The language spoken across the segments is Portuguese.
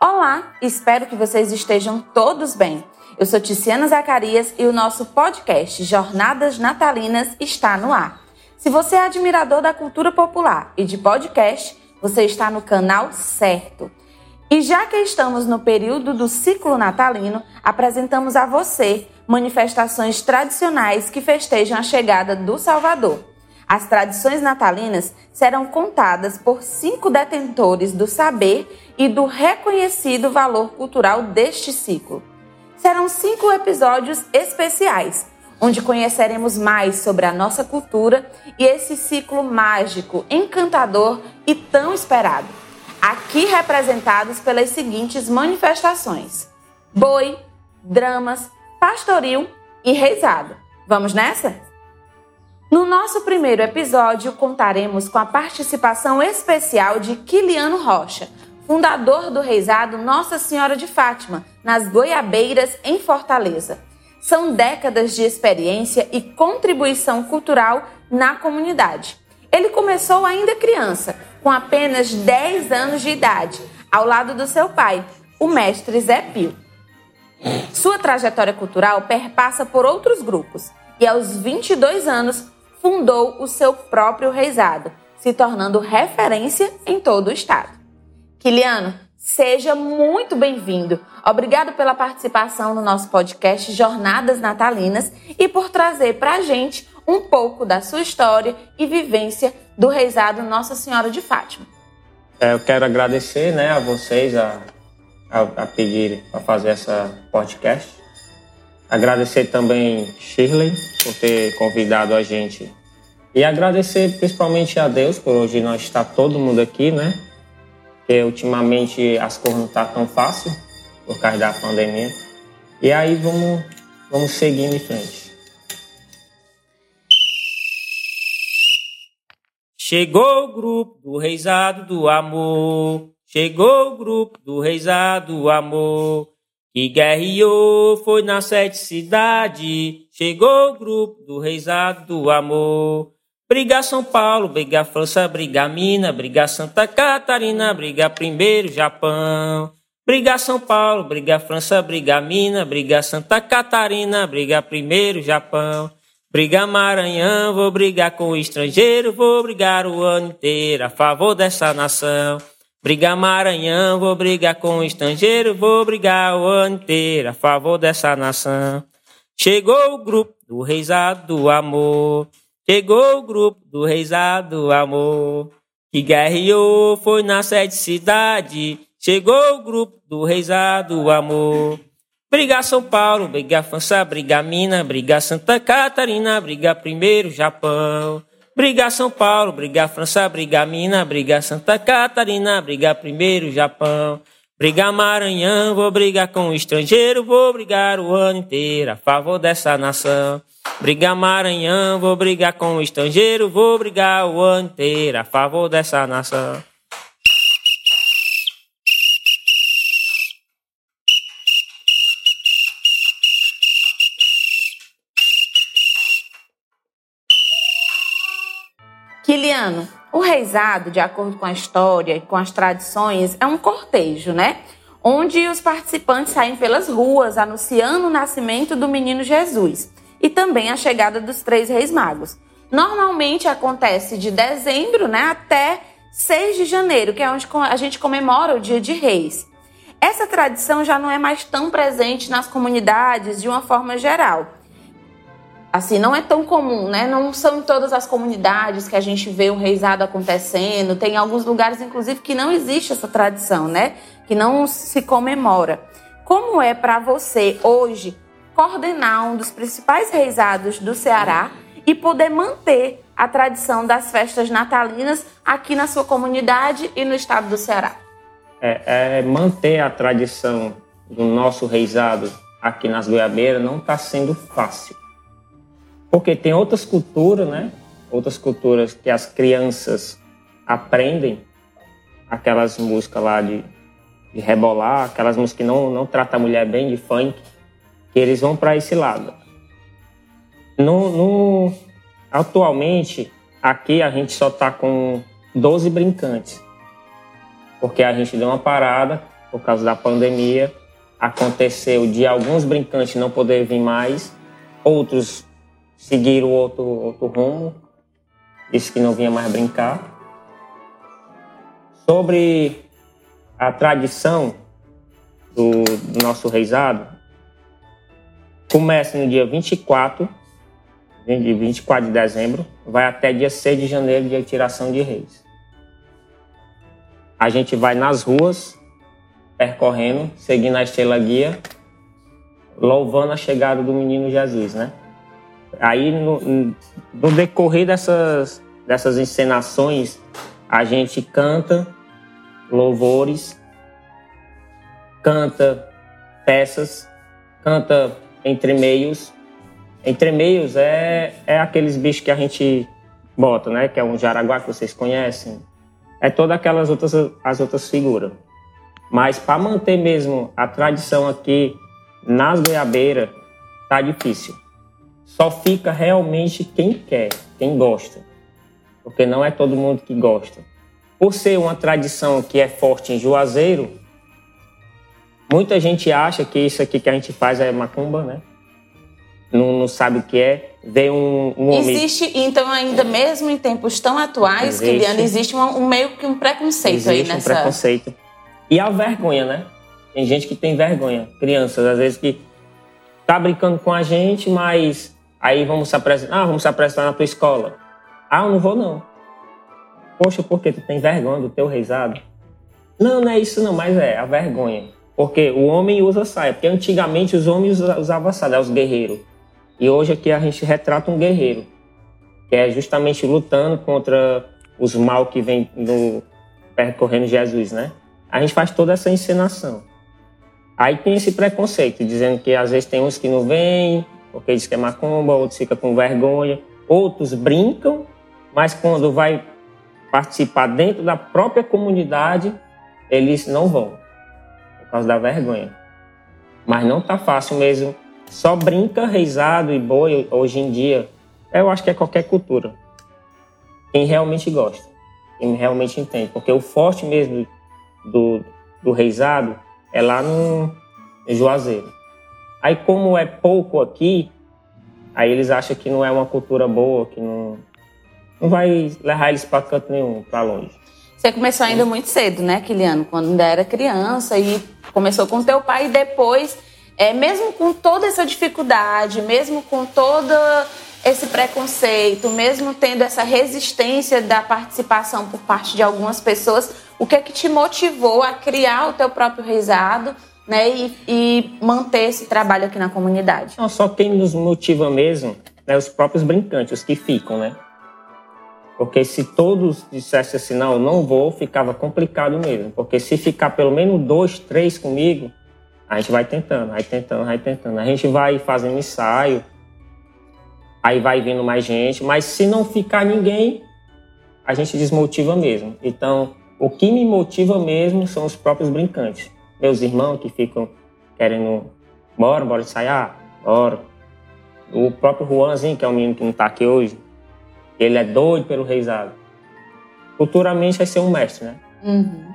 Olá, espero que vocês estejam todos bem. Eu sou Tiziana Zacarias e o nosso podcast Jornadas Natalinas está no ar. Se você é admirador da cultura popular e de podcast, você está no canal certo. E já que estamos no período do ciclo natalino, apresentamos a você manifestações tradicionais que festejam a chegada do Salvador. As tradições natalinas serão contadas por cinco detentores do saber e do reconhecido valor cultural deste ciclo. Serão cinco episódios especiais, onde conheceremos mais sobre a nossa cultura e esse ciclo mágico, encantador e tão esperado. Aqui representados pelas seguintes manifestações: boi, dramas, pastoril e reizado. Vamos nessa? No nosso primeiro episódio, contaremos com a participação especial de Quiliano Rocha, fundador do reizado Nossa Senhora de Fátima, nas Goiabeiras, em Fortaleza. São décadas de experiência e contribuição cultural na comunidade. Ele começou ainda criança, com apenas 10 anos de idade, ao lado do seu pai, o mestre Zé Pio. Sua trajetória cultural perpassa por outros grupos e, aos 22 anos, fundou o seu próprio reizado, se tornando referência em todo o estado. Kiliano, seja muito bem-vindo. Obrigado pela participação no nosso podcast Jornadas Natalinas e por trazer para a gente um pouco da sua história e vivência do reizado Nossa Senhora de Fátima. É, eu quero agradecer né, a vocês a, a, a pedir para fazer essa podcast. Agradecer também Shirley por ter convidado a gente. E agradecer principalmente a Deus por hoje nós estar todo mundo aqui, né? Porque ultimamente as coisas não tá tão fácil por causa da pandemia. E aí vamos, vamos seguindo em frente. Chegou o grupo do Reisado do Amor. Chegou o grupo do Reisado do Amor que guerreou foi na sete cidade. Chegou o grupo do Reisado do Amor. Briga São Paulo, briga França, briga Minas, briga Santa Catarina, briga primeiro Japão. Briga São Paulo, briga França, briga Minas, briga Santa Catarina, briga primeiro Japão. Briga Maranhão, vou brigar com o estrangeiro, vou brigar o ano inteiro a favor dessa nação. Briga Maranhão, vou brigar com o estrangeiro, vou brigar o ano inteiro a favor dessa nação. Chegou o grupo do Reisado do Amor, chegou o grupo do Reisado do Amor, que guerreou foi na sede cidade, chegou o grupo do Reisado do Amor. Briga São Paulo, briga França, briga Minas, briga Santa Catarina, briga primeiro Japão. Briga São Paulo, briga França, briga Minas, briga Santa Catarina, briga primeiro Japão. Briga Maranhão, vou brigar com o estrangeiro, vou brigar o ano inteiro a favor dessa nação. Briga Maranhão, vou brigar com o estrangeiro, vou brigar o ano inteiro a favor dessa nação. Kiliano, o reizado, de acordo com a história e com as tradições, é um cortejo, né? Onde os participantes saem pelas ruas anunciando o nascimento do menino Jesus e também a chegada dos três reis magos. Normalmente acontece de dezembro né, até 6 de janeiro, que é onde a gente comemora o Dia de Reis. Essa tradição já não é mais tão presente nas comunidades de uma forma geral assim, não é tão comum, né? Não são em todas as comunidades que a gente vê um reizado acontecendo. Tem alguns lugares, inclusive, que não existe essa tradição, né? Que não se comemora. Como é para você hoje coordenar um dos principais reisados do Ceará e poder manter a tradição das festas natalinas aqui na sua comunidade e no estado do Ceará? É, é manter a tradição do nosso reizado aqui nas Goiabeiras não está sendo fácil porque tem outras culturas, né? Outras culturas que as crianças aprendem aquelas músicas lá de, de rebolar, aquelas músicas que não, não tratam a mulher bem, de funk, que eles vão para esse lado. No, no, atualmente, aqui a gente só está com 12 brincantes, porque a gente deu uma parada por causa da pandemia. Aconteceu de alguns brincantes não poder vir mais, outros seguiram outro, outro rumo, disse que não vinha mais brincar. Sobre a tradição do, do nosso reizado, começa no dia 24, de 24 de dezembro, vai até dia 6 de janeiro, de tiração de reis. A gente vai nas ruas, percorrendo, seguindo a estrela guia, louvando a chegada do menino Jesus, né? Aí, no, no decorrer dessas, dessas encenações, a gente canta louvores, canta peças, canta entre meios. Entre meios é, é aqueles bichos que a gente bota, né? Que é um jaraguá que vocês conhecem. É todas aquelas outras, as outras figuras. Mas para manter mesmo a tradição aqui nas goiabeiras, tá difícil. Só fica realmente quem quer, quem gosta. Porque não é todo mundo que gosta. Por ser uma tradição que é forte em Juazeiro, muita gente acha que isso aqui que a gente faz é macumba, né? Não, não sabe o que é. Vem um, um homem... Existe, então, ainda mesmo em tempos tão atuais, existe. Kiliano, existe um, um, meio que um preconceito aí nessa... um preconceito. E a vergonha, né? Tem gente que tem vergonha. Crianças, às vezes, que tá brincando com a gente, mas aí vamos se apresentar. Ah, vamos se apresentar na tua escola. Ah, eu não vou, não. Poxa, por que tu tem vergonha do teu reizado? Não, não é isso não, mas é a vergonha. Porque o homem usa saia. Porque antigamente os homens usavam saia, os guerreiros. E hoje aqui a gente retrata um guerreiro. Que é justamente lutando contra os mal que vem no, percorrendo Jesus, né? A gente faz toda essa encenação. Aí tem esse preconceito, dizendo que às vezes tem uns que não vêm, porque diz que é macumba, outros ficam com vergonha, outros brincam, mas quando vai participar dentro da própria comunidade, eles não vão, por causa da vergonha. Mas não tá fácil mesmo. Só brinca, reizado e boi hoje em dia. Eu acho que é qualquer cultura. Quem realmente gosta, quem realmente entende. Porque o forte mesmo do, do reizado é lá no Juazeiro. Aí, como é pouco aqui, aí eles acham que não é uma cultura boa, que não, não vai levar eles para canto nenhum, para longe. Você começou ainda muito cedo, né, Kiliano? Quando ainda era criança e começou com teu pai e depois, é, mesmo com toda essa dificuldade, mesmo com todo esse preconceito, mesmo tendo essa resistência da participação por parte de algumas pessoas, o que é que te motivou a criar o teu próprio reisado, né, e, e manter esse trabalho aqui na comunidade? Não, só quem nos motiva mesmo, né, os próprios brincantes, os que ficam, né? Porque se todos dissessem assim, não, não vou, ficava complicado mesmo. Porque se ficar pelo menos dois, três comigo, a gente vai tentando, vai tentando, vai tentando. A gente vai fazendo ensaio, aí vai vindo mais gente, mas se não ficar ninguém, a gente desmotiva mesmo. Então, o que me motiva mesmo são os próprios brincantes. Meus irmãos que ficam querendo, bora, bora ensaiar, bora. O próprio Juanzinho, que é um menino que não está aqui hoje, ele é doido pelo reizado. Futuramente vai ser um mestre, né? Uhum.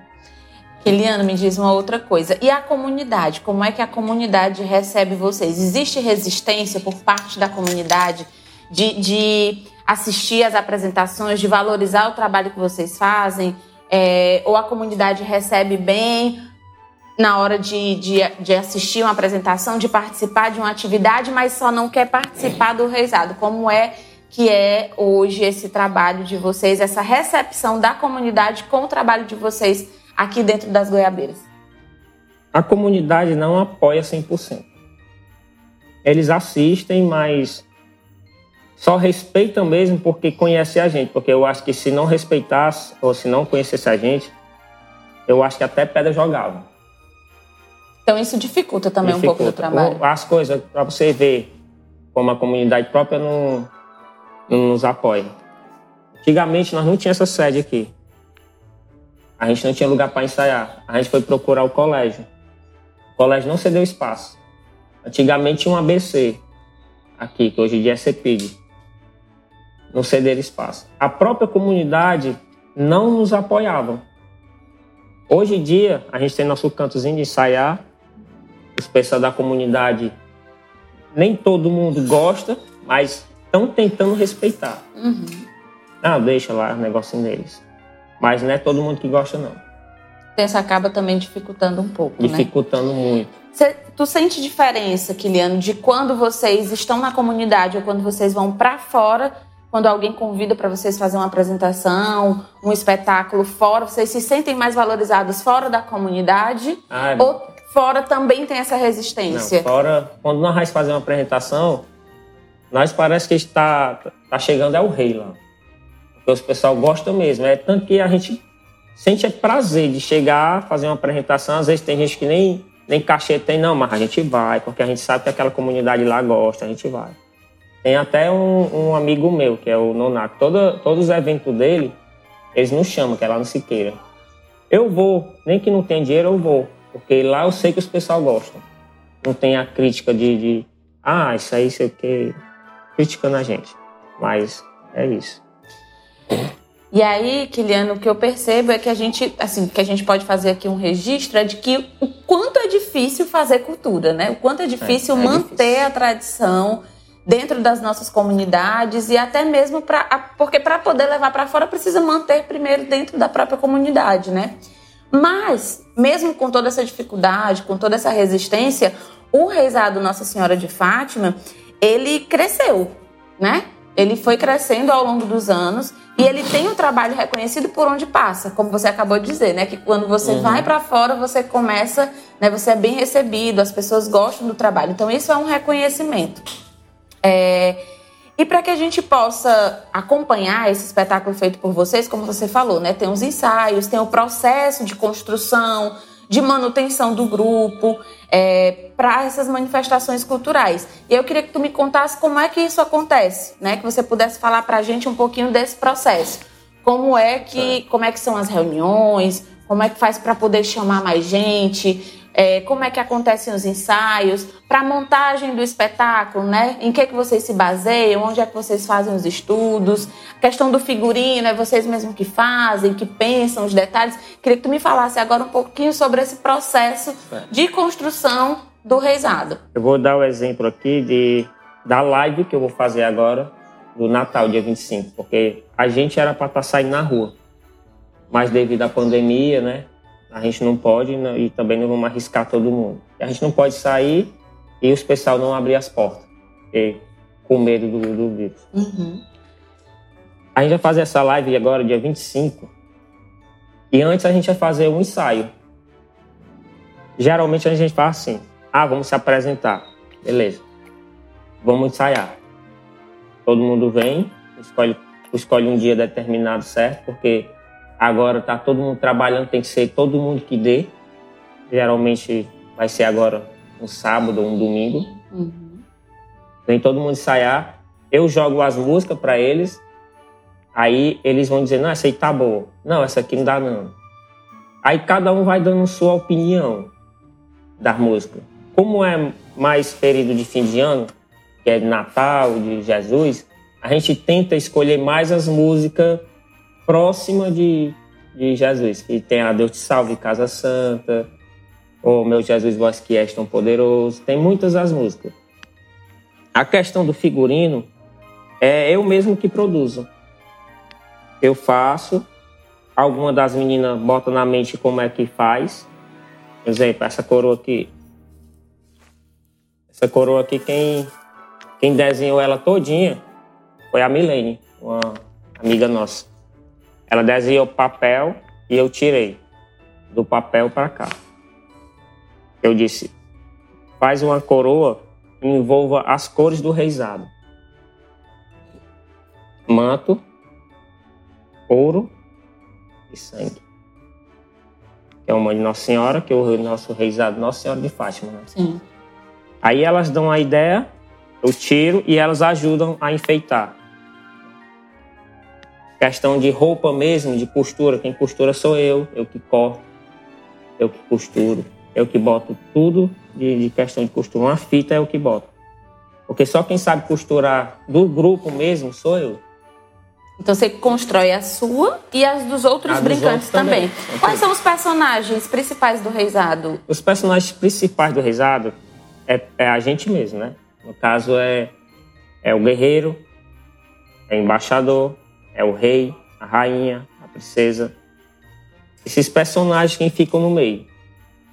Me diz uma outra coisa. E a comunidade? Como é que a comunidade recebe vocês? Existe resistência por parte da comunidade de, de assistir às apresentações, de valorizar o trabalho que vocês fazem? É, ou a comunidade recebe bem na hora de, de, de, assistir uma apresentação, de participar de uma atividade, mas só não quer participar do reizado? Como é que é hoje esse trabalho de vocês, essa recepção da comunidade com o trabalho de vocês aqui dentro das Goiabeiras? A comunidade não apoia 100%. Eles assistem, mas só respeitam mesmo porque conhecem a gente. Porque eu acho que se não respeitasse ou se não conhecesse a gente, eu acho que até pedra jogava. Então isso dificulta também dificulta. um pouco do trabalho. As coisas, para você ver como a comunidade própria não não nos apoia. Antigamente nós não tínhamos essa sede aqui. A gente não tinha lugar para ensaiar. A gente foi procurar o colégio. O colégio não cedeu espaço. Antigamente tinha um ABC. aqui, que hoje em dia é CEPIG, não ceder espaço. A própria comunidade não nos apoiava. Hoje em dia, a gente tem nosso cantozinho de ensaiar, os pessoal da comunidade, nem todo mundo gosta, mas estão tentando respeitar. Uhum. Ah, deixa lá o negocinho deles. Mas não é todo mundo que gosta, não. Isso acaba também dificultando um pouco, né? Dificultando muito. Cê- tu sente diferença, Kiliano, de quando vocês estão na comunidade ou quando vocês vão pra fora, quando alguém convida para vocês fazer uma apresentação, um espetáculo fora, vocês se sentem mais valorizados fora da comunidade Ah, ou fora também tem essa não, resistência? fora, quando nós fazer uma apresentação, nós parece que está tá chegando é o rei lá. Porque os pessoal gostam mesmo. É tanto que a gente sente é prazer de chegar, fazer uma apresentação. Às vezes tem gente que nem, nem cachê tem, não, mas a gente vai, porque a gente sabe que aquela comunidade lá gosta, a gente vai. Tem até um, um amigo meu, que é o Nonato. Todo, todos os eventos dele, eles nos chamam, que é lá no Siqueira. Eu vou, nem que não tenha dinheiro, eu vou. Porque lá eu sei que os pessoal gostam. Não tem a crítica de, de ah, isso aí, sei o que, criticando a gente. Mas é isso. E aí, Kiliano, o que eu percebo é que a gente, assim, que a gente pode fazer aqui um registro é de que o quanto é difícil fazer cultura, né? O quanto é difícil é manter difícil. a tradição dentro das nossas comunidades e até mesmo para porque para poder levar para fora precisa manter primeiro dentro da própria comunidade, né? Mas mesmo com toda essa dificuldade, com toda essa resistência, o reizado Nossa Senhora de Fátima, ele cresceu, né? Ele foi crescendo ao longo dos anos e ele tem um trabalho reconhecido por onde passa, como você acabou de dizer, né? Que quando você Uhum. vai para fora, você começa, né? Você é bem recebido, as pessoas gostam do trabalho. Então isso é um reconhecimento. É, E para que a gente possa acompanhar esse espetáculo feito por vocês, como você falou, né? Tem os ensaios, tem o processo de construção, de manutenção do grupo, para essas manifestações culturais. E eu queria que tu me contasse como é que isso acontece, né? Que você pudesse falar para a gente um pouquinho desse processo. Como é que, como é que são as reuniões? Como é que faz para poder chamar mais gente? É, como é que acontecem os ensaios, para a montagem do espetáculo, né? Em que, que vocês se baseiam, onde é que vocês fazem os estudos, a questão do figurino, é vocês mesmos que fazem, que pensam os detalhes. Queria que tu me falasse agora um pouquinho sobre esse processo de construção do reisado. Eu vou dar o exemplo aqui de, da live que eu vou fazer agora, do Natal, dia 25, porque a gente era para estar saindo na rua. Mas devido à pandemia, né, a gente não pode né, e também não vamos arriscar todo mundo. A gente não pode sair e os pessoal não abrir as portas, porque, com medo do, do vírus. Uhum. A gente vai fazer essa live agora, dia 25. E antes a gente vai fazer um ensaio. Geralmente a gente faz assim: ah, vamos se apresentar. Beleza. Vamos ensaiar. Todo mundo vem, escolhe, escolhe um dia determinado certo, porque agora tá todo mundo trabalhando, tem que ser todo mundo que dê. Geralmente vai ser agora um sábado ou um domingo. Uhum. Vem todo mundo ensaiar. Eu jogo as músicas para eles. Aí eles vão dizer: não, essa aí tá boa. Não, essa aqui não dá, não. Aí cada um vai dando sua opinião da música. Como é mais período de fim de ano, que é de Natal, de Jesus, a gente tenta escolher mais as músicas próximas de, de Jesus. Que tem a Deus te salve, Casa Santa, ou Meu Jesus, vós que és tão poderoso. Tem muitas as músicas. A questão do figurino é eu mesmo que produzo. Eu faço, alguma das meninas bota na mente como é que faz. Por exemplo, essa coroa aqui. Essa coroa aqui, quem, quem desenhou ela todinha foi a Milene, uma amiga nossa. Ela desenhou papel e eu tirei do papel para cá. Eu disse, faz uma coroa e envolva as cores do reizado. Manto, ouro e sangue. Que é uma de Nossa Senhora, que é o nosso reizado Nossa Senhora de Fátima. Né? Sim. Aí elas dão a ideia, eu tiro e elas ajudam a enfeitar. Questão de roupa mesmo, de costura. Quem costura sou eu, eu que corto, eu que costuro, eu que boto tudo de, de questão de costura. Uma fita é eu que boto. Porque só quem sabe costurar do grupo mesmo sou eu. Então você constrói a sua e as dos outros A dos brincantes outros também. também. Quais são os personagens principais do Reisado? Os personagens principais do Reisado é, é a gente mesmo, né? No caso é, é o guerreiro, é o embaixador, é o rei, a rainha, a princesa. Esses personagens que ficam no meio.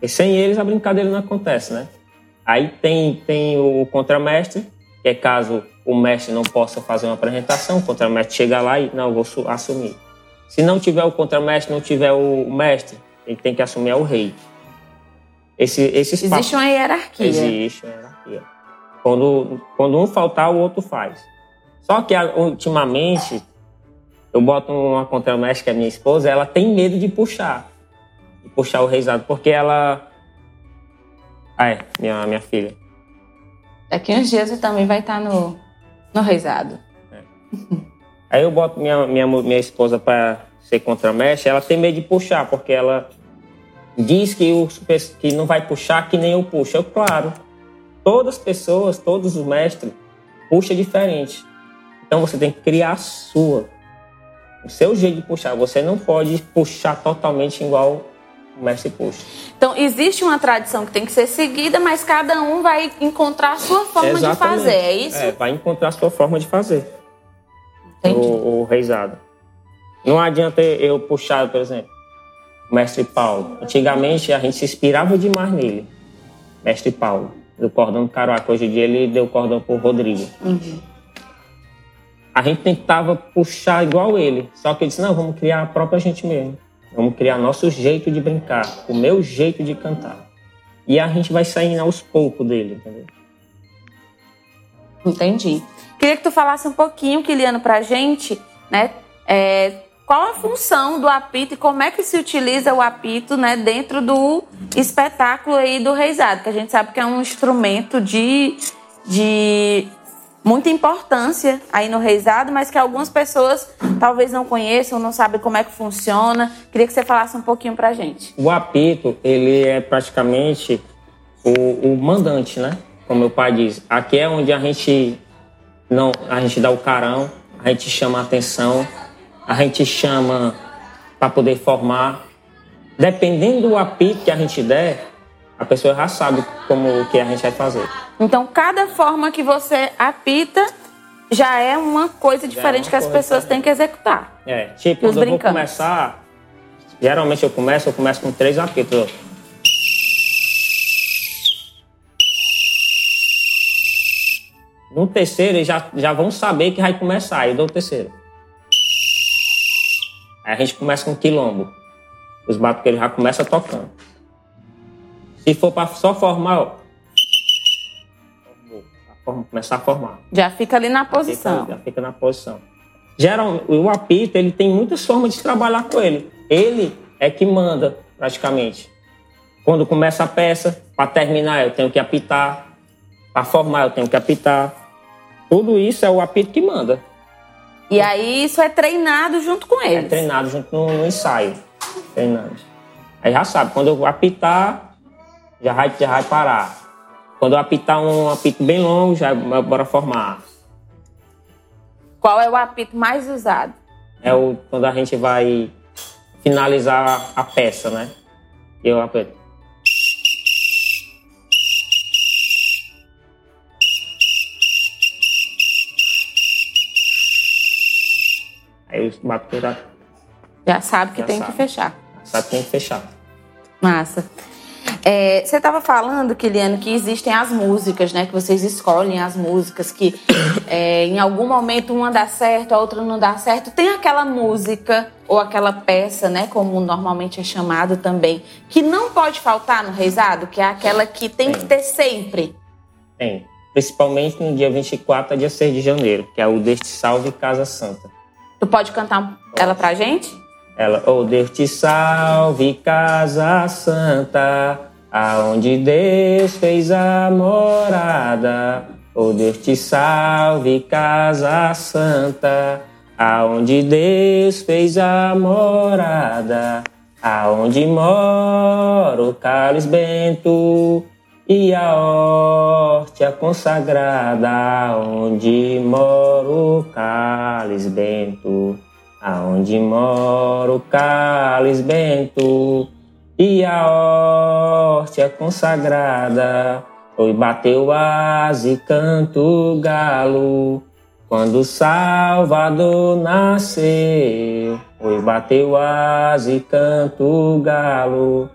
E sem eles a brincadeira não acontece, né? Aí tem, tem o contramestre, que é caso o mestre não possa fazer uma apresentação, o contramestre chega lá e, não, vou su- assumir. Se não tiver o contramestre, não tiver o mestre, ele tem que assumir é o rei. Esse, esses pa- Existe uma hierarquia. Existe uma hierarquia. Quando, quando um faltar, o outro faz. Só que ultimamente, eu boto uma contramestre, que é minha esposa, ela tem medo de puxar. De puxar o reizado, porque ela. Ah, é, minha, minha filha. Daqui uns dias você também vai estar no, no Reisado. Aí eu boto minha, minha, minha esposa para ser contramestre, ela tem medo de puxar, porque ela diz que, o, que não vai puxar que nem eu puxo. Eu, claro, todas as pessoas, todos os mestres, puxa diferente. Então você tem que criar a sua. O seu jeito de puxar. Você não pode puxar totalmente igual o mestre puxa. Então, existe uma tradição que tem que ser seguida, mas cada um vai encontrar a sua forma de Exatamente. fazer, é isso? É, vai encontrar a sua forma de fazer. Entendi. o, o reizado. Não adianta eu puxar, por exemplo, o mestre Paulo. Antigamente a gente se inspirava demais nele. Mestre Paulo, do cordão do Caruaca. Hoje em dia ele deu cordão pro Rodrigo. A gente tentava puxar igual ele. Só que ele disse, não, vamos criar a própria gente mesmo. Vamos criar nosso jeito de brincar, o meu jeito de cantar. E a gente vai saindo aos poucos dele, entendeu? Entendi. Queria que tu falasse um pouquinho, Kiliano, pra gente, né? é, qual a função do apito e como é que se utiliza o apito, né, dentro do espetáculo aí do reizado, que a gente sabe que é um instrumento de, de muita importância aí no reizado, mas que algumas pessoas talvez não conheçam, não sabem como é que funciona. Queria que você falasse um pouquinho pra gente. O apito, ele é praticamente o, o mandante, né? Como meu pai diz. Aqui é onde a gente não, a gente dá o carão, a gente chama a atenção, a gente chama para poder formar. Dependendo do apito que a gente der, a pessoa já sabe como que a gente vai fazer. Então, cada forma que você apita já é uma coisa diferente uma que as pessoas têm que executar. É, tipo, quando eu vou começar, geralmente eu começo, eu começo com três apitos. No terceiro, eles já, já vão saber que vai começar, aí eu dou o terceiro. Aí a gente começa com quilombo. Os batuqueiros já começam tocando. Se for para só formar, ó. Começar a formar Já fica ali na fica, posição. já fica na posição. Geral, o apito ele tem muitas formas de trabalhar com ele. Ele é que manda praticamente. Quando começa a peça, para terminar eu tenho que apitar, para formar eu tenho que apitar. Tudo isso é o apito que manda. E aí isso é treinado junto com É eles. treinado junto no, no ensaio. Treinando. Aí já sabe, quando eu apitar, já vai, já vai parar. Quando eu apitar um apito bem longo, já bora formar. Qual é o apito mais usado? é o, quando a gente vai finalizar a peça, né? Eu apito. Aí os batedores Já sabe que Já tem sabe. que fechar. sabe que tem que fechar. Massa. É, você estava falando, Kiliano, que existem as músicas, né? Que vocês escolhem as músicas, que é, em algum momento uma dá certo, a outra não dá certo. Tem aquela música ou aquela peça, né? Como normalmente é chamado também, que não pode faltar no reizado, que é aquela que tem que ter sempre. Tem. Principalmente no dia 24 a dia 6 de janeiro, que é o Deste Salve Casa Santa. Tu pode cantar ela pra gente? Ela, oh Deus te salve, casa santa, aonde Deus fez a morada. Oh Deus te salve, casa santa, aonde Deus fez a morada. Aonde mora o Carlos Bento, e a horta consagrada, onde mora o cálice bento, aonde mora o cálice bento, e a horta consagrada, oi bateu asa e canto galo, quando Salvador nasceu, oi bateu asa e canto galo,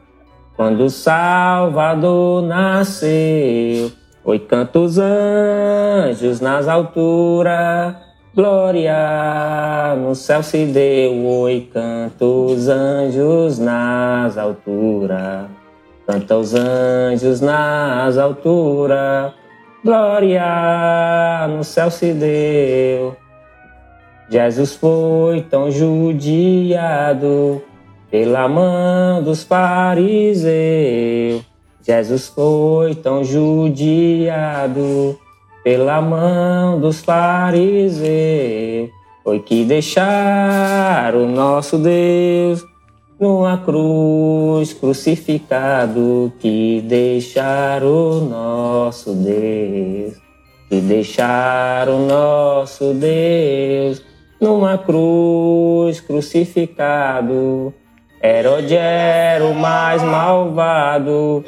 quando Salvador nasceu, oi canta os anjos nas alturas, glória no céu se deu, oi canta os anjos nas alturas, canta os anjos nas alturas, glória no céu se deu. Jesus foi tão judiado pela mão dos fariseus. Jesus foi tão judiado pela mão dos fariseus. Foi que deixaram o nosso Deus numa cruz crucificado, que deixaram o nosso Deus, que deixaram nosso Deus numa cruz crucificado Herode era o mais malvado,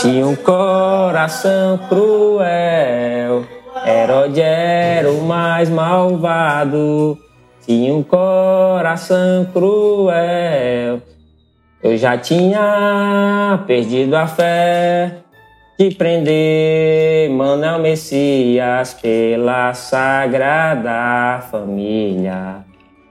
tinha um coração cruel. Herode era o mais malvado, tinha um coração cruel. Eu já tinha perdido a fé de prender Manuel Messias pela Sagrada Família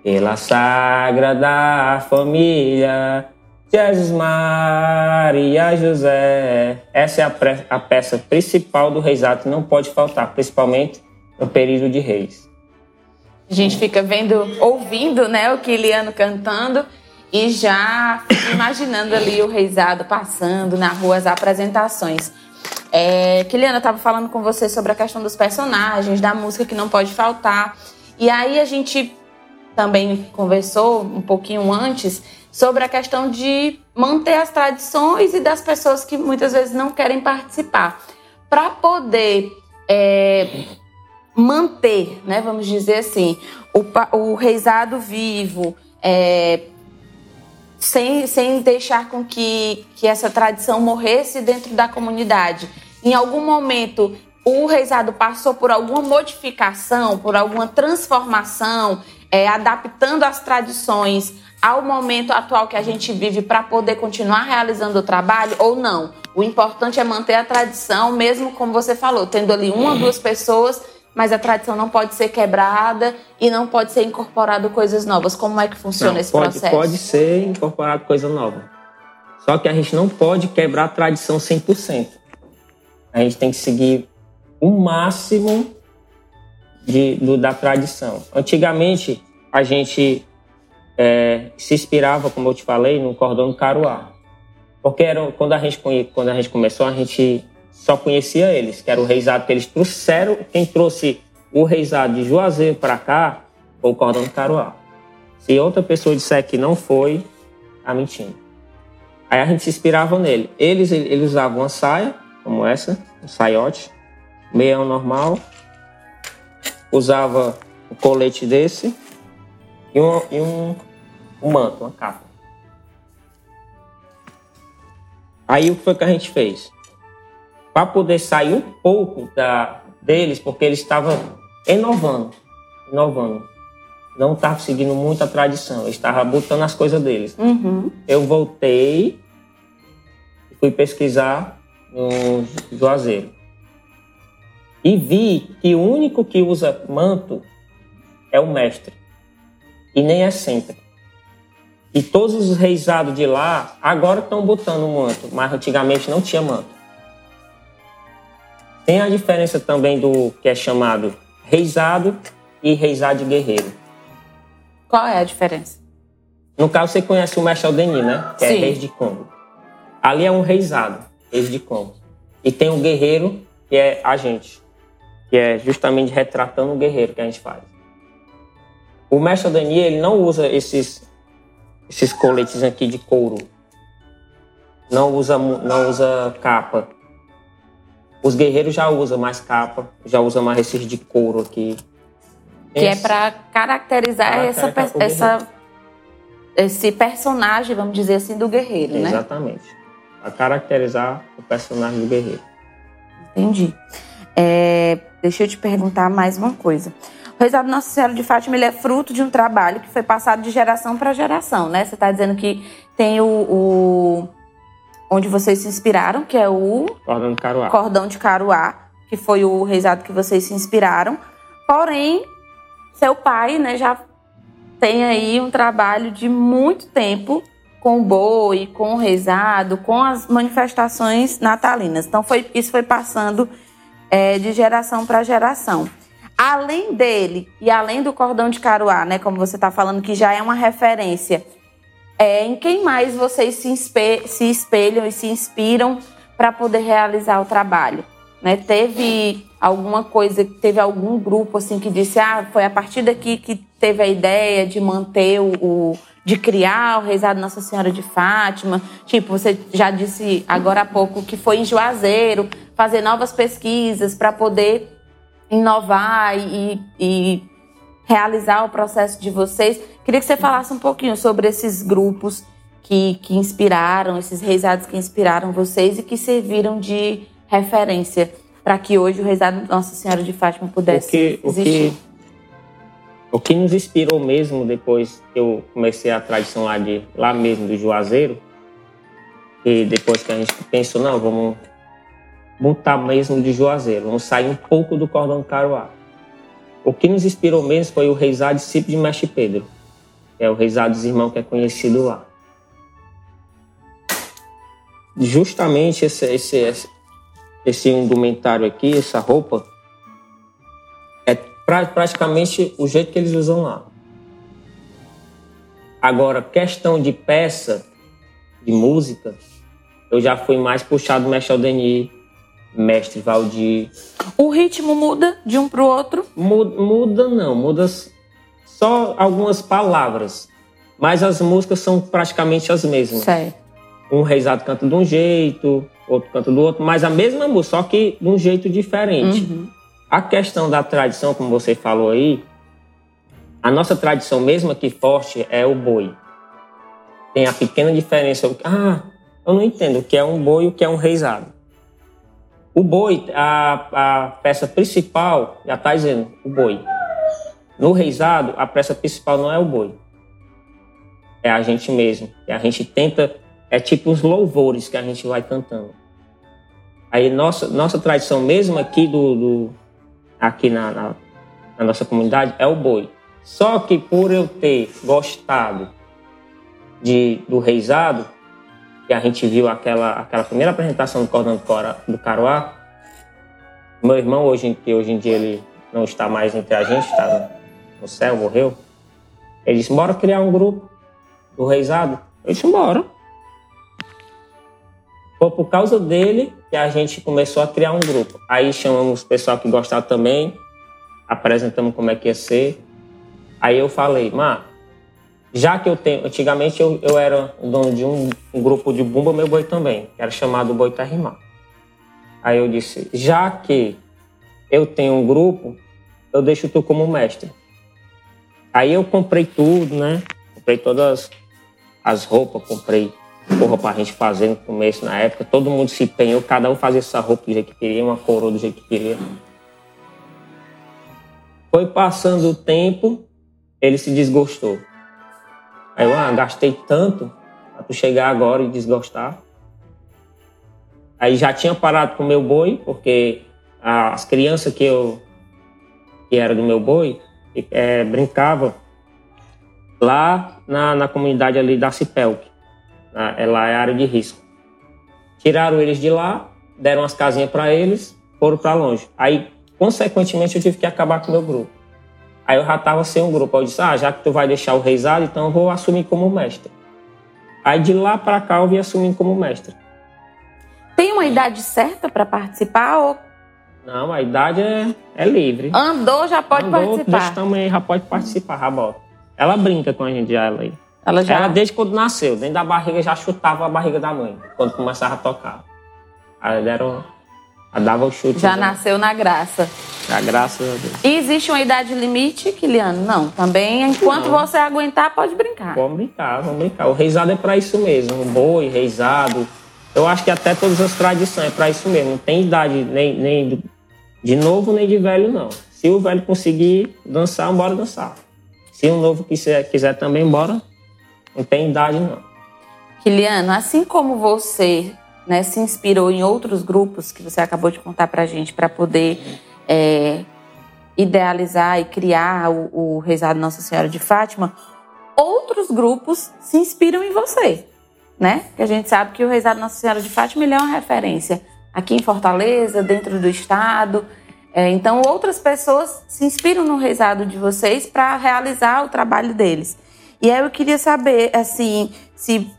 pela Sagrada Família, Jesus, Maria, José. Essa é a, a peça principal do Reisado, não pode faltar, principalmente no período de reis. A gente fica vendo, ouvindo, né, o Kiliano cantando e já imaginando ali o Reisado passando na rua, as apresentações. É, Kiliano, eu estava falando com você sobre a questão dos personagens, da música que não pode faltar. E aí a gente também conversou um pouquinho antes sobre a questão de manter as tradições e das pessoas que muitas vezes não querem participar. Para poder é, manter, né, vamos dizer assim, o, o reizado vivo, é, sem, sem deixar com que, que essa tradição morresse dentro da comunidade. Em algum momento, o reizado passou por alguma modificação, por alguma transformação, é, adaptando as tradições ao momento atual que a gente vive para poder continuar realizando o trabalho ou não. O importante é manter a tradição, mesmo como você falou, tendo ali uma ou duas pessoas, mas a tradição não pode ser quebrada e não pode ser incorporado coisas novas. Como é que funciona não, esse pode, processo? Pode ser incorporado coisa nova. Só que a gente não pode quebrar a tradição 100%. A gente tem que seguir o máximo de, do, da tradição. Antigamente, a gente é, se inspirava, como eu te falei, no cordão do Caruá. Porque era, quando, a gente, quando a gente começou, a gente só conhecia eles, que era o reizado que eles trouxeram. Quem trouxe o reizado de Juazeiro para cá foi o cordão do Caruá. Se outra pessoa disser que não foi, tá mentindo. Aí a gente se inspirava nele. Eles, eles usavam uma saia, como essa, um saiote, meião normal, usava um colete desse e um, e um, um manto, uma capa. Aí o que foi que a gente fez? Para poder sair um pouco da, deles, porque eles estavam inovando, inovando. Não estava seguindo muito a tradição, eles estavam botando as coisas deles. Uhum. Eu voltei e fui pesquisar no Juazeiro. E vi que o único que usa manto é o mestre. E nem é sempre. E todos os reisados de lá agora estão botando manto, mas antigamente não tinha manto. Tem a diferença também do que é chamado reisado e reisado de guerreiro. Qual é a diferença? No caso, você conhece o mestre Aldeni, né? Que é Sim. é reis de Congo. Ali é um reisado, reis de Congo. E tem o guerreiro, que é a gente que é justamente retratando o guerreiro que a gente faz. O mestre Daniel ele não usa esses, esses coletes aqui de couro. não usa, não usa capa. Os guerreiros já usam mais capa, já usam mais esses de couro aqui. Que é para caracterizar essa, essa, esse personagem, vamos dizer assim, do guerreiro, né? Exatamente. Para caracterizar o personagem do guerreiro. Entendi. É, deixa eu te perguntar mais uma coisa. O rezado Nossa Senhora de Fátima ele é fruto de um trabalho que foi passado de geração para geração, né? Você está dizendo que tem o, o, onde vocês se inspiraram, que é o Cordão de Caruá. Cordão de Caruá, que foi o rezado que vocês se inspiraram. Porém, seu pai, né, já tem aí um trabalho de muito tempo com o boi, com o rezado, com as manifestações natalinas. Então, foi, isso foi passando é, de geração para geração além dele e além do cordão de Caruá, né, como você está falando, que já é uma referência, é, em quem mais vocês se, se espelham e se inspiram para poder realizar o trabalho? Né? Teve alguma coisa, teve algum grupo assim que disse, ah, foi a partir daqui que teve a ideia de manter o, o de criar o Reisado Nossa Senhora de Fátima. Tipo, você já disse agora há pouco que foi em Juazeiro fazer novas pesquisas para poder inovar e, e realizar o processo de vocês. Queria que você falasse um pouquinho sobre esses grupos que, que inspiraram, esses reisados que inspiraram vocês e que serviram de referência para que hoje o reisado Nossa Senhora de Fátima pudesse o que, existir. O que, o que nos inspirou mesmo depois que eu comecei a tradição lá, de, lá mesmo do Juazeiro, e depois que a gente pensou, não, vamos montar mesmo de Juazeiro, vamos sair um pouco do cordão Caruá. O que nos inspirou mesmo foi o reizado discípulo de Mestre Pedro, que é o reizado dos irmãos que é conhecido lá. Justamente esse, esse, esse indumentário aqui, essa roupa, é pra, praticamente o jeito que eles usam lá. Agora, questão de peça, de música, eu já fui mais puxado do Mestre Aldenir, mestre Valdir. O ritmo muda de um para o outro? Muda, muda não, muda só algumas palavras, mas as músicas são praticamente as mesmas. Certo. Um reizado canta de um jeito, outro canta do outro, mas a mesma música, só que de um jeito diferente. Uhum. A questão da tradição, como você falou aí, a nossa tradição mesmo aqui forte é o boi. Tem a pequena diferença. Ah, eu não entendo o que é um boi e o que é um reizado. O boi, a, a peça principal, já está dizendo, o boi. No reizado, a peça principal não é o boi. É a gente mesmo. E a gente tenta, é tipo os louvores que a gente vai cantando. Aí nossa, nossa tradição mesmo aqui do, do aqui na, na, na nossa comunidade é o boi. Só que por eu ter gostado de, do reizado, que a gente viu aquela, aquela primeira apresentação do Cordão do Caruá, meu irmão, hoje, que hoje em dia ele não está mais entre a gente, está no céu, morreu, ele disse, bora criar um grupo do Reisado. Eu disse, bora. Foi por causa dele que a gente começou a criar um grupo. Aí chamamos o pessoal que gostava também, apresentamos como é que ia ser. Aí eu falei, Má, já que eu tenho, antigamente eu, eu era dono de um, um grupo de Bumba Meu Boi também, era chamado Boi Terrimar. Aí eu disse, já que eu tenho um grupo, eu deixo tu como mestre. Aí eu comprei tudo, né? Comprei todas as roupas, comprei porra pra gente fazer no começo, na época. Todo mundo se empenhou, cada um fazia essa roupa do jeito que queria, uma coroa do jeito que queria. Foi passando o tempo, ele se desgostou. Aí eu, ah, gastei tanto pra tu chegar agora e desgostar. Aí já tinha parado com o meu boi, porque as crianças que eu que era do meu boi é, lá na, na comunidade ali da Cipelk. Na, é lá é área de risco. Tiraram eles de lá, deram as casinhas para eles, foram para longe. Aí, consequentemente, eu tive que acabar com o meu grupo. Aí eu já estava sem um grupo. Eu disse, ah, já que tu vai deixar o reizado, então eu vou assumir como mestre. Aí de lá para cá eu vim assumindo como mestre. Tem uma idade certa para participar ou não, a idade é, é livre. Andou, já pode Andou, participar. Desse tamanho já pode participar, Rabota. Ela brinca com a gente já, ela aí. Ela já. Ela, desde quando nasceu, dentro da barriga, já chutava a barriga da mãe, quando começava a tocar. Aí ela era um- ela dava o chute. Já né? nasceu na graça. Ah, graças a Deus. E existe uma idade limite, Kiliano? Não. Também, enquanto Não. você aguentar, pode brincar. Vamos brincar, vamos brincar. O reizado é pra isso mesmo. O boi, reizado. Eu acho que até todas as tradições é pra isso mesmo. Não tem idade nem, nem de novo nem de velho, não. Se o velho conseguir dançar, bora dançar. Se o novo quiser, quiser também, bora. Não tem idade, não. Kiliano, assim como você né, se inspirou em outros grupos que você acabou de contar pra gente para poder é, idealizar e criar o, o Rezado Nossa Senhora de Fátima, outros grupos se inspiram em você, né? Que a gente sabe que o Rezado Nossa Senhora de Fátima é uma referência aqui em Fortaleza, dentro do estado. É, então, outras pessoas se inspiram no rezado de vocês para realizar o trabalho deles. E aí eu queria saber, assim, se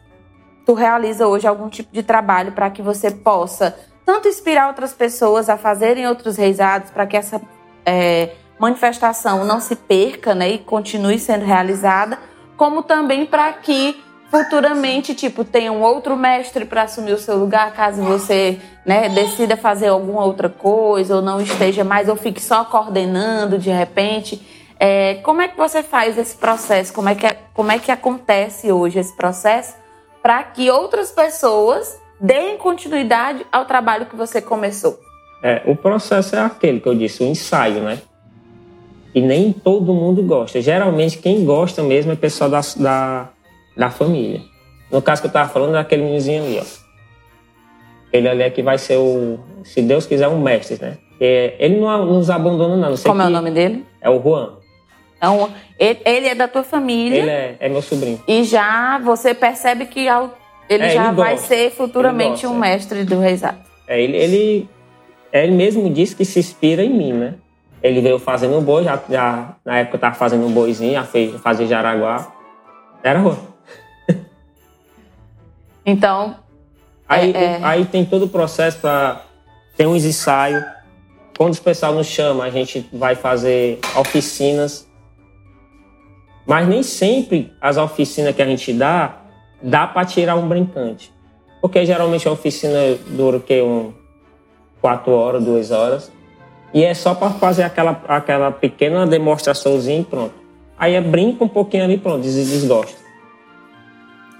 tu realiza hoje algum tipo de trabalho para que você possa tanto inspirar outras pessoas a fazerem outros rezados, para que essa é, manifestação não se perca né, e continue sendo realizada, como também para que futuramente, tipo, tenha um outro mestre para assumir o seu lugar, caso você né, decida fazer alguma outra coisa, ou não esteja mais, ou fique só coordenando de repente. É, como é que você faz esse processo? Como é que, como é que acontece hoje esse processo para que outras pessoas deem continuidade ao trabalho que você começou? É, o processo é aquele que eu disse, o ensaio, né? E nem todo mundo gosta. Geralmente, quem gosta mesmo é o pessoal da, da, da família. No caso que eu estava falando, é aquele meninozinho ali, ó. Ele ali é que vai ser o, se Deus quiser, um mestre, né? Porque ele não nos abandona, não. não Como é o nome dele? É o Juan. Então, ele, ele é da tua família Ele é, é meu sobrinho. e já você percebe que ao- ele É, já ele vai gosta. ser futuramente Ele um gosta, é. mestre do reizado. É, ele, ele, ele mesmo disse que se inspira em mim, né? Ele veio fazendo um boi, já, já na época eu tava fazendo um boizinho, já fez, fazia Jaraguá. Era Juan. Então, Aí, É, é. aí tem todo o processo para ter uns ensaios. Quando o pessoal nos chama, a gente vai fazer oficinas. Mas nem sempre as oficinas que a gente dá, dá para tirar um brincante. Porque geralmente a oficina dura o quê? Um, quatro horas, duas horas. E é só para fazer aquela, aquela pequena demonstraçãozinha e pronto. Aí é brinca um pouquinho ali, pronto, des- desgosta.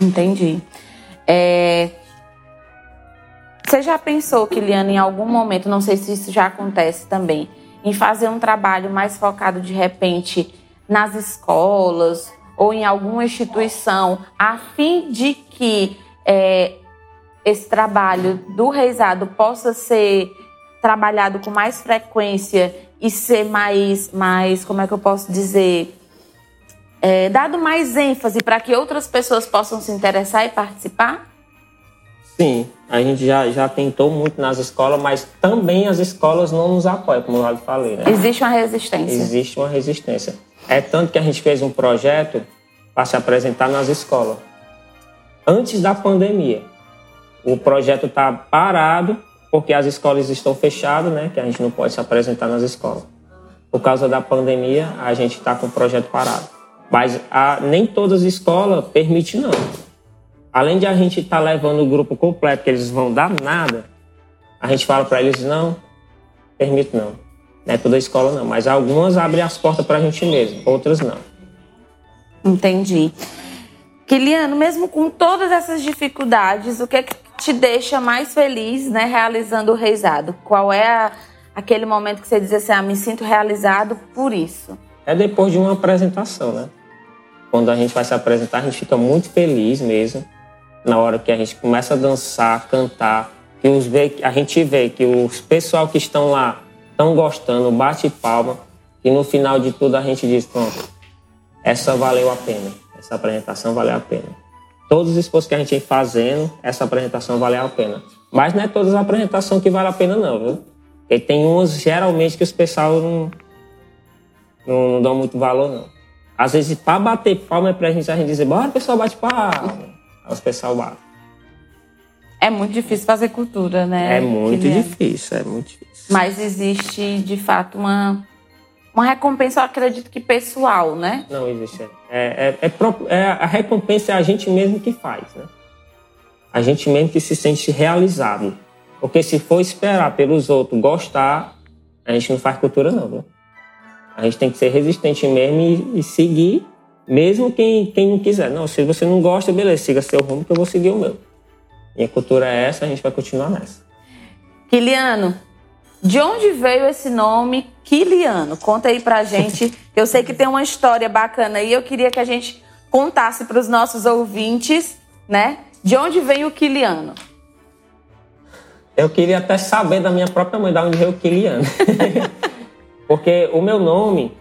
entendi. É, Você já pensou, Kiliana, em algum momento, não sei se isso já acontece também, em fazer um trabalho mais focado de repente nas escolas ou em alguma instituição, a fim de que é, esse trabalho do reizado possa ser trabalhado com mais frequência e ser mais, mais como é que eu posso dizer, é, dado mais ênfase para que outras pessoas possam se interessar e participar? Sim, a gente já, já tentou muito nas escolas, mas também as escolas não nos apoiam, como eu já falei, né? Existe uma resistência. Existe uma resistência. É tanto que a gente fez um projeto para se apresentar nas escolas. Antes da pandemia. O projeto está parado porque as escolas estão fechadas, né? Que a gente não pode se apresentar nas escolas. Por causa da pandemia, a gente está com o projeto parado. Mas a- nem todas as escolas permitem, não. Além de a gente estar levando o grupo completo, que eles vão dar nada, a gente fala para eles, não, permite não. Não é toda escola não, mas algumas abrem as portas para a gente mesmo, outras não. Entendi. Kiliano, mesmo com todas essas dificuldades, o que é que te deixa mais feliz, né, realizando o reizado? Qual é a- aquele momento que você diz assim, ah, me sinto realizado por isso? É depois de uma apresentação, né? Quando a gente vai se apresentar, a gente fica muito feliz mesmo. Na hora que a gente começa a dançar, cantar, que os vê, a gente vê que os pessoal que estão lá estão gostando, bate palma, e no final de tudo a gente diz, pronto, essa valeu a pena, essa apresentação valeu a pena. Todos os esforços que a gente vem fazendo, essa apresentação valeu a pena. Mas não é todas as apresentações que valem a pena não, viu? Porque tem umas, geralmente, que os pessoal não, não, não dão muito valor, não. Às vezes, para bater palma é pra gente, a gente dizer, bora, pessoal, bate palma. Aí os pessoal batem. É muito difícil fazer cultura, né? É, muito difícil, é muito difícil. Mas existe, de fato, uma, uma recompensa, eu acredito que pessoal, né? Não existe. É, é, é, é, a recompensa é a gente mesmo que faz, né? A gente mesmo que se sente realizado. Porque se for esperar pelos outros gostar, a gente não faz cultura não, viu? A gente tem que ser resistente mesmo e, e seguir, mesmo quem, quem não quiser. Não, se você não gosta, beleza, siga seu rumo que eu vou seguir o meu. Minha cultura é essa, a gente vai continuar nessa. Kiliano, de onde veio esse nome Kiliano? Conta aí pra gente. Eu sei que tem uma história bacana e eu queria que a gente contasse para os nossos ouvintes, né? De onde veio o Kiliano? Eu queria até saber da minha própria mãe de onde veio o Kiliano. Porque o meu nome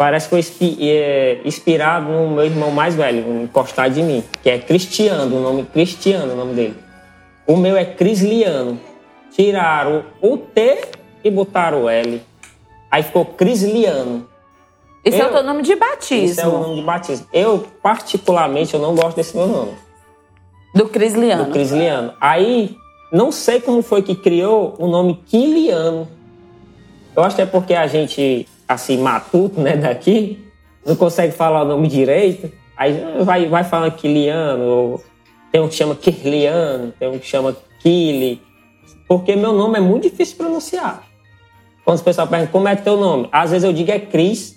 parece que foi é, inspirado no meu irmão mais velho, encostado de mim, que é Cristiano, o nome Cristiano, o nome dele. O meu é Crisliano. Tiraram o T e botaram o L. Aí ficou Crisliano. Esse eu, é o teu nome de batismo. Esse é o nome de batismo. Eu, particularmente, eu não gosto desse meu nome. Do Crisliano. Do Crisliano. Aí, não sei como foi que criou o nome Quiliano. Eu acho que é porque a gente, assim, matuto, né, daqui, não consegue falar o nome direito. Aí vai, vai falando Quiliano, ou tem um que chama Kirliano, tem um que chama Kili. Porque meu nome é muito difícil de pronunciar. Quando os pessoal perguntam como é teu nome, às vezes eu digo é Cris,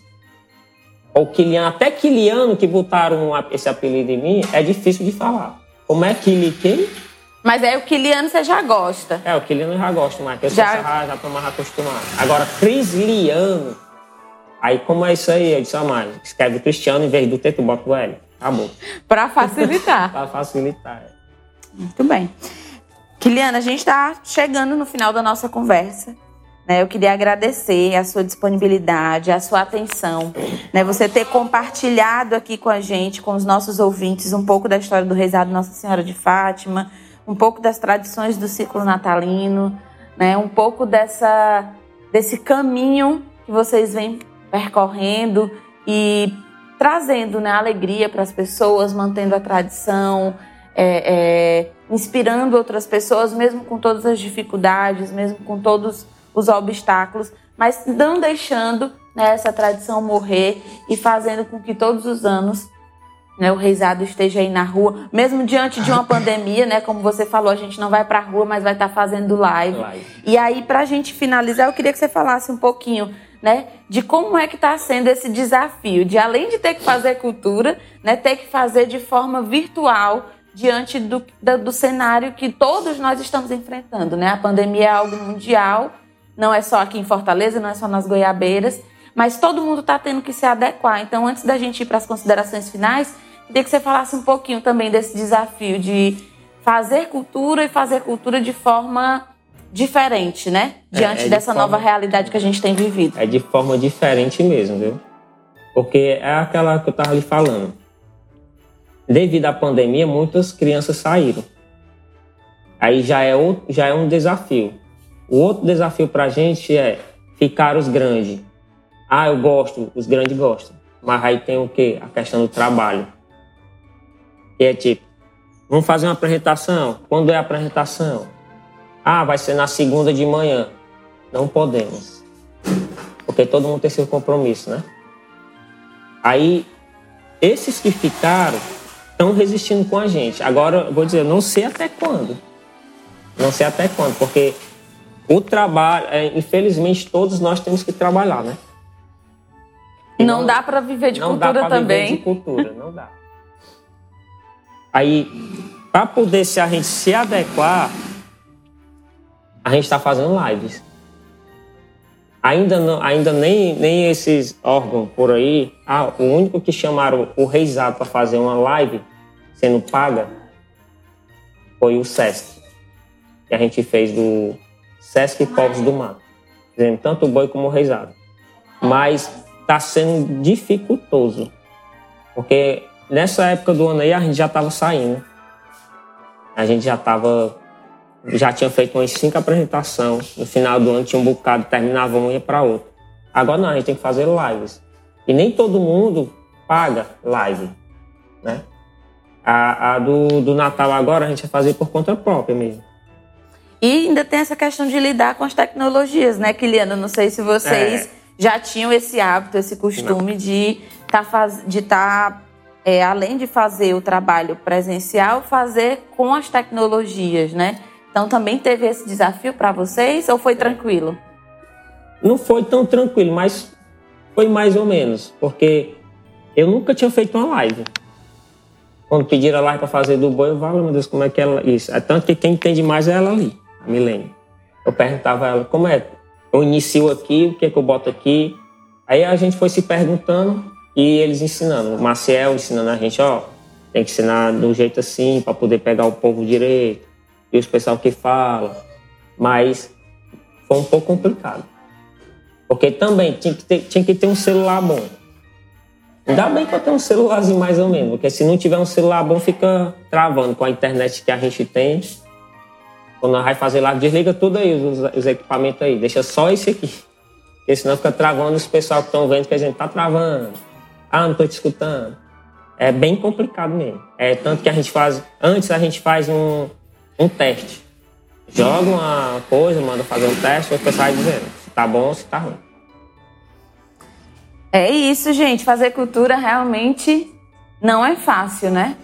ou Kiliano, até Kiliano que botaram esse apelido em mim, é difícil de falar. Como é Kili quem? Mas aí o Kiliano você já gosta. É, o Kiliano eu já gosto mais, porque já... eu já, já tô mais acostumado. Agora, Crisliano, aí como é isso aí? Eu disse, ah, mas escreve Cristiano em vez do T, tu bota o L. Acabou. Pra facilitar. pra facilitar. É. Muito bem. Kiliana, a gente está chegando no final da nossa conversa. Né? Eu queria agradecer a sua disponibilidade, a sua atenção, né? você ter compartilhado aqui com a gente, com os nossos ouvintes, um pouco da história do Reisado Nossa Senhora de Fátima, um pouco das tradições do ciclo natalino, né? um pouco dessa, desse caminho que vocês vêm percorrendo e trazendo né, alegria para as pessoas, mantendo a tradição, é, é, inspirando outras pessoas, mesmo com todas as dificuldades, mesmo com todos os obstáculos, mas não deixando né, essa tradição morrer e fazendo com que todos os anos né, o reizado esteja aí na rua, mesmo diante de uma pandemia, né? Como você falou, a gente não vai para a rua, mas vai estar tá fazendo live. live. E aí, para a gente finalizar, eu queria que você falasse um pouquinho, né, de como é que está sendo esse desafio, de além de ter que fazer cultura, né, ter que fazer de forma virtual diante do, do, do cenário que todos nós estamos enfrentando, né? A pandemia é algo mundial, não é só aqui em Fortaleza, não é só nas Goiabeiras mas todo mundo está tendo que se adequar. Então, antes da gente ir para as considerações finais, queria que você falasse um pouquinho também desse desafio de fazer cultura e fazer cultura de forma diferente, né? É, Diante é, é dessa de nova realidade que a gente tem vivido. É de forma diferente mesmo, viu? Porque é aquela que eu estava lhe falando. Devido à pandemia, muitas crianças saíram. Aí já é, outro, já é um desafio. O outro desafio para a gente é ficar os grandes ah, eu gosto, os grandes gostam. Mas aí tem o quê? A questão do trabalho. Que é tipo, vamos fazer uma apresentação. Quando é a apresentação? Ah, vai ser na segunda de manhã. Não podemos. Porque todo mundo tem seu compromisso, né? Aí, esses que ficaram estão resistindo com a gente. Agora, eu vou dizer, não sei até quando. Não sei até quando, porque o trabalho, é, infelizmente, todos nós temos que trabalhar, né? Não, não, dá para viver de não cultura dá também. Viver de cultura, não dá. Aí, para poder se a gente se adequar, a gente está fazendo lives. Ainda, não, ainda nem, nem esses órgãos por aí. Ah, o único que chamaram o Reisado para fazer uma live sendo paga foi o SESC. Que a gente fez do SESC Povos do Mar. Dizendo tanto o boi como o Reisado. Mas está sendo dificultoso. Porque nessa época do ano aí a gente já estava saindo. A gente já estava. Já tinha feito umas cinco apresentações. No final do ano tinha um bocado, terminava um e ia para outro. Agora não, a gente tem que fazer lives. E nem todo mundo paga live. Né? A, a do, do Natal agora a gente vai fazer por conta própria mesmo. E ainda tem essa questão de lidar com as tecnologias, né, Kiliano? Não sei se vocês. É já tinham esse hábito, esse costume Não. de tá faz... de estar, tá, é, além de fazer o trabalho presencial, fazer com as tecnologias, né? Então também teve esse desafio para vocês ou foi tranquilo? Não foi tão tranquilo, mas foi mais ou menos, porque eu nunca tinha feito uma live. Quando pediram a live para fazer do boi, eu falo, meu Deus, como é que ela. Isso. É tanto que quem entende mais é ela ali, a Milene. Eu perguntava a ela, como é? Eu inicio aqui, o que é que eu boto aqui? Aí a gente foi se perguntando e eles ensinando. O Maciel ensinando a gente, ó, tem que ensinar do jeito assim para poder pegar o povo direito. E os pessoal que fala. Mas foi um pouco complicado. Porque também tinha que ter, tinha que ter um celular bom. Ainda bem que eu tenho um celularzinho mais ou menos, porque se não tiver um celular bom, fica travando com a internet que a gente tem. Quando nós vai fazer lá, desliga tudo aí, os, os equipamentos aí, deixa só esse aqui. Porque senão fica travando os pessoal que estão vendo que a gente tá travando. Ah, não estou te escutando. É bem complicado mesmo. É tanto que a gente faz. Antes a gente faz um, um teste. Joga uma coisa, manda fazer um teste, o pessoal vai dizendo se tá bom ou se tá ruim. É isso, gente. Fazer cultura realmente não é fácil, né?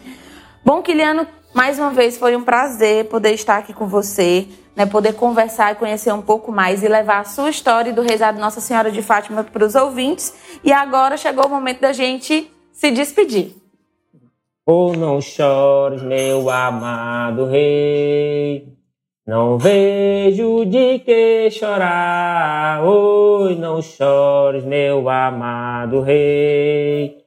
Bom, Kiliano, mais uma vez foi um prazer poder estar aqui com você, né? Poder conversar e conhecer um pouco mais e levar a sua história do rezado Nossa Senhora de Fátima para os ouvintes. E agora chegou o momento da gente se despedir. Oh, não chores, meu amado rei. Não vejo de que chorar, oi, não chores, meu amado rei.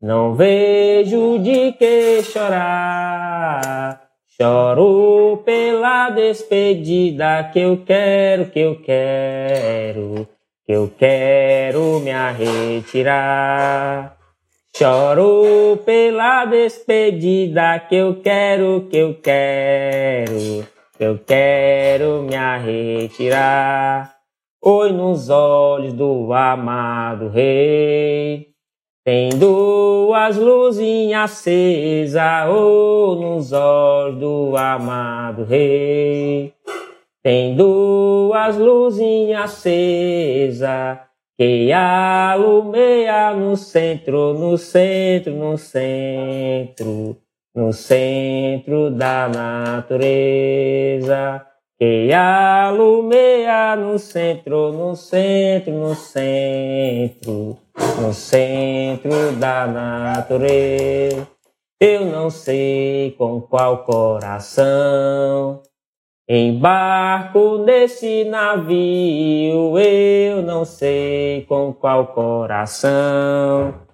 Não vejo de que chorar, choro pela despedida que eu quero, que eu quero, que eu quero me retirar. Choro pela despedida que eu quero, que eu quero eu quero me retirar. Oi nos olhos do amado rei. Tem duas luzinhas acesas, oh, nos olhos do amado rei. Tem duas luzinhas acesas que alumeia no centro, no centro, no centro no centro da natureza, que alumeia no centro, no centro, no centro, no centro da natureza. Eu não sei com qual coração embarco nesse navio, eu não sei com qual coração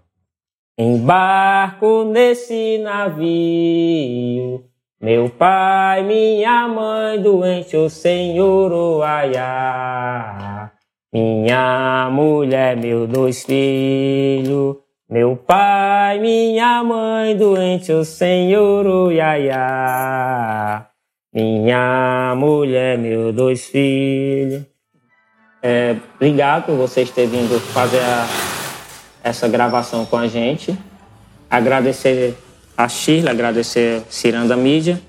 Embarco nesse navio, meu pai, minha mãe doente, o Senhor Oaiá. Minha mulher, meus dois filhos, meu pai, minha mãe doente, o Senhor Oaiá. Minha mulher, meus dois filhos. É, obrigado por vocês terem vindo fazer a essa gravação com a gente. Agradecer a Shirley, agradecer Ciranda Mídia.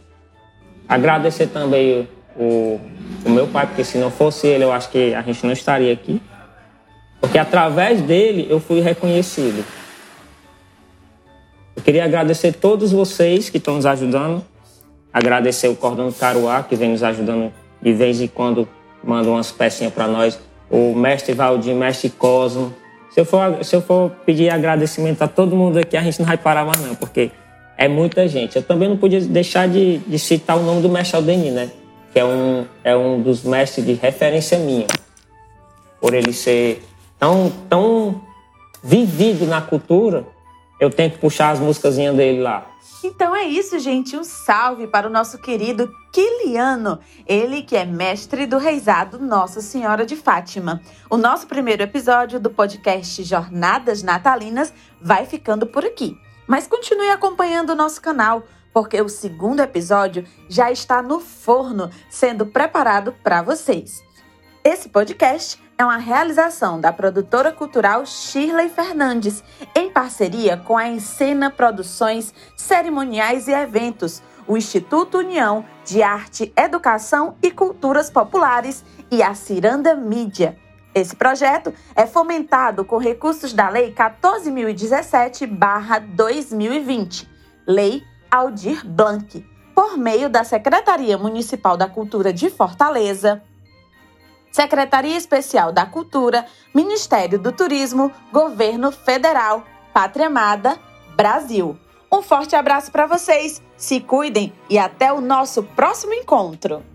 Agradecer também o, o meu pai, porque se não fosse ele, eu acho que a gente não estaria aqui. Porque através dele eu fui reconhecido. Eu queria agradecer todos vocês que estão nos ajudando. Agradecer o Cordão Caruá, que vem nos ajudando de vez em quando, manda umas pecinhas para nós. O mestre Valdir, mestre Cosmo, se eu, for, se eu for pedir agradecimento a todo mundo aqui, a gente não vai parar mais não, porque é muita gente. Eu também não podia deixar de, de citar o nome do mestre Aldeni, né? Que é um, é um dos mestres de referência minha. Por ele ser tão, tão vivido na cultura, eu tenho que puxar as músicas dele lá. Então é isso, gente. Um salve para o nosso querido Kiliano, ele que é mestre do reizado Nossa Senhora de Fátima. O nosso primeiro episódio do podcast Jornadas Natalinas vai ficando por aqui. Mas continue acompanhando o nosso canal, porque o segundo episódio já está no forno, sendo preparado para vocês. Esse podcast é uma realização da produtora cultural Shirley Fernandes, em parceria com a Encena Produções Cerimoniais e Eventos, o Instituto União de Arte, Educação e Culturas Populares e a Ciranda Mídia. Esse projeto é fomentado com recursos da Lei 14.017-2020, Lei Aldir Blanc, por meio da Secretaria Municipal da Cultura de Fortaleza, Secretaria Especial da Cultura, Ministério do Turismo, Governo Federal, Pátria Amada, Brasil. Um forte abraço para vocês, se cuidem e até o nosso próximo encontro!